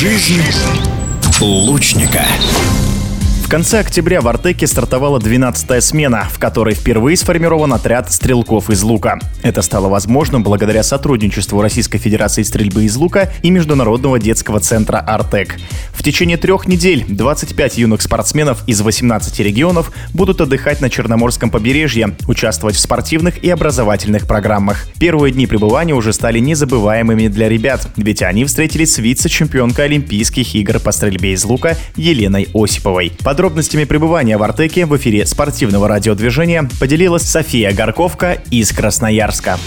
Жизнь лучника. В конце октября в Артеке стартовала 12-я смена, в которой впервые сформирован отряд стрелков из лука. Это стало возможным благодаря сотрудничеству Российской Федерации стрельбы из лука и Международного детского центра «Артек». В течение трех недель 25 юных спортсменов из 18 регионов будут отдыхать на Черноморском побережье, участвовать в спортивных и образовательных программах. Первые дни пребывания уже стали незабываемыми для ребят, ведь они встретились с вице-чемпионкой Олимпийских игр по стрельбе из лука Еленой Осиповой. Подробностями пребывания в Артеке в эфире спортивного радиодвижения поделилась София Горковка из Красноярска.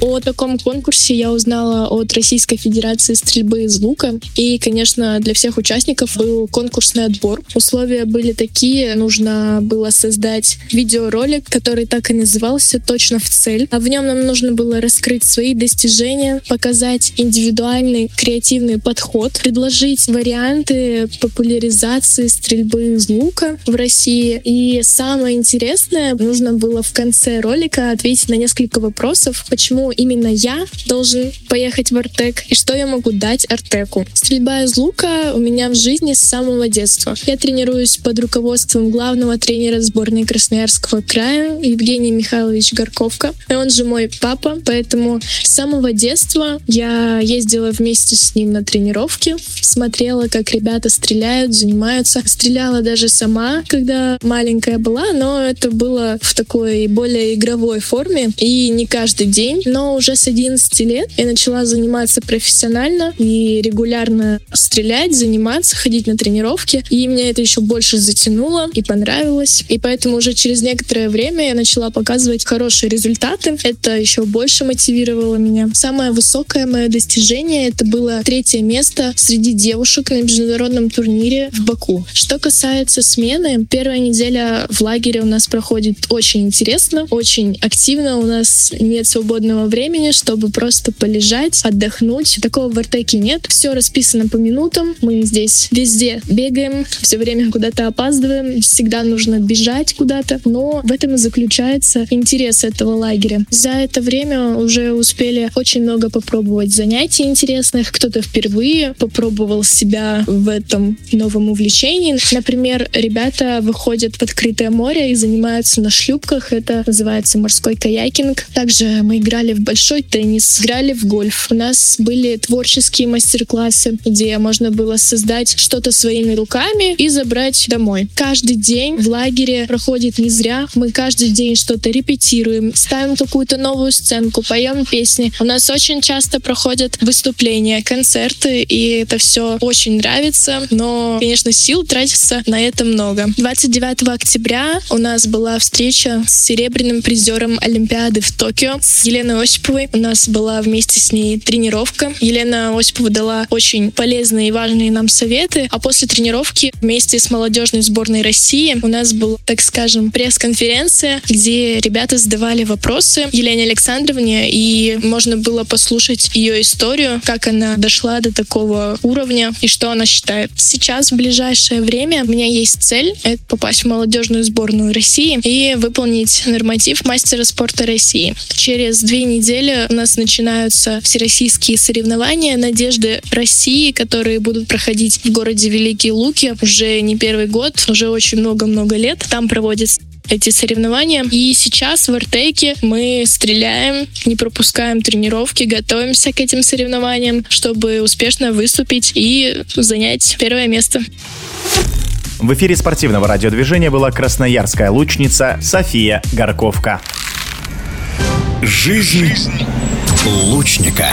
О таком конкурсе я узнала от Российской Федерации стрельбы из лука. И, конечно, для всех участников был конкурсный отбор. Условия были такие. Нужно было создать видеоролик, который так и назывался «Точно в цель». А в нем нам нужно было раскрыть свои достижения, показать индивидуальный креативный подход, предложить варианты популяризации стрельбы из лука в России. И самое интересное, нужно было в конце ролика ответить на несколько вопросов, почему именно я должен поехать в Артек и что я могу дать Артеку. Стрельба из лука у меня в жизни с самого детства. Я тренируюсь под руководством главного тренера сборной Красноярского края Евгений Михайлович Горковка. И он же мой папа, поэтому с самого детства я ездила вместе с ним на тренировки, смотрела, как ребята стреляют, занимаются. Стреляла даже сама, когда маленькая была, но это было в такой более игровой форме и не каждый день. Но но уже с 11 лет я начала заниматься профессионально и регулярно стрелять, заниматься, ходить на тренировки. И меня это еще больше затянуло и понравилось. И поэтому уже через некоторое время я начала показывать хорошие результаты. Это еще больше мотивировало меня. Самое высокое мое достижение это было третье место среди девушек на международном турнире в Баку. Что касается смены, первая неделя в лагере у нас проходит очень интересно, очень активно. У нас нет свободного времени, чтобы просто полежать, отдохнуть. Такого в Артеке нет. Все расписано по минутам. Мы здесь везде бегаем, все время куда-то опаздываем, всегда нужно бежать куда-то. Но в этом и заключается интерес этого лагеря. За это время уже успели очень много попробовать занятий интересных. Кто-то впервые попробовал себя в этом новом увлечении. Например, ребята выходят в открытое море и занимаются на шлюпках. Это называется морской каякинг. Также мы играли в большой теннис, играли в гольф. У нас были творческие мастер-классы, где можно было создать что-то своими руками и забрать домой. Каждый день в лагере проходит не зря. Мы каждый день что-то репетируем, ставим какую-то новую сценку, поем песни. У нас очень часто проходят выступления, концерты, и это все очень нравится, но, конечно, сил тратится на это много. 29 октября у нас была встреча с серебряным призером Олимпиады в Токио, с Еленой Осиповой. У нас была вместе с ней тренировка. Елена Осипова дала очень полезные и важные нам советы. А после тренировки вместе с молодежной сборной России у нас была, так скажем, пресс-конференция, где ребята задавали вопросы Елене Александровне, и можно было послушать ее историю, как она дошла до такого уровня и что она считает. Сейчас, в ближайшее время, у меня есть цель — это попасть в молодежную сборную России и выполнить норматив мастера спорта России. Через две неделе у нас начинаются всероссийские соревнования «Надежды России», которые будут проходить в городе Великие Луки уже не первый год, уже очень много-много лет. Там проводятся эти соревнования. И сейчас в Артеке мы стреляем, не пропускаем тренировки, готовимся к этим соревнованиям, чтобы успешно выступить и занять первое место. В эфире спортивного радиодвижения была красноярская лучница София Горковка. Жизнь лучника.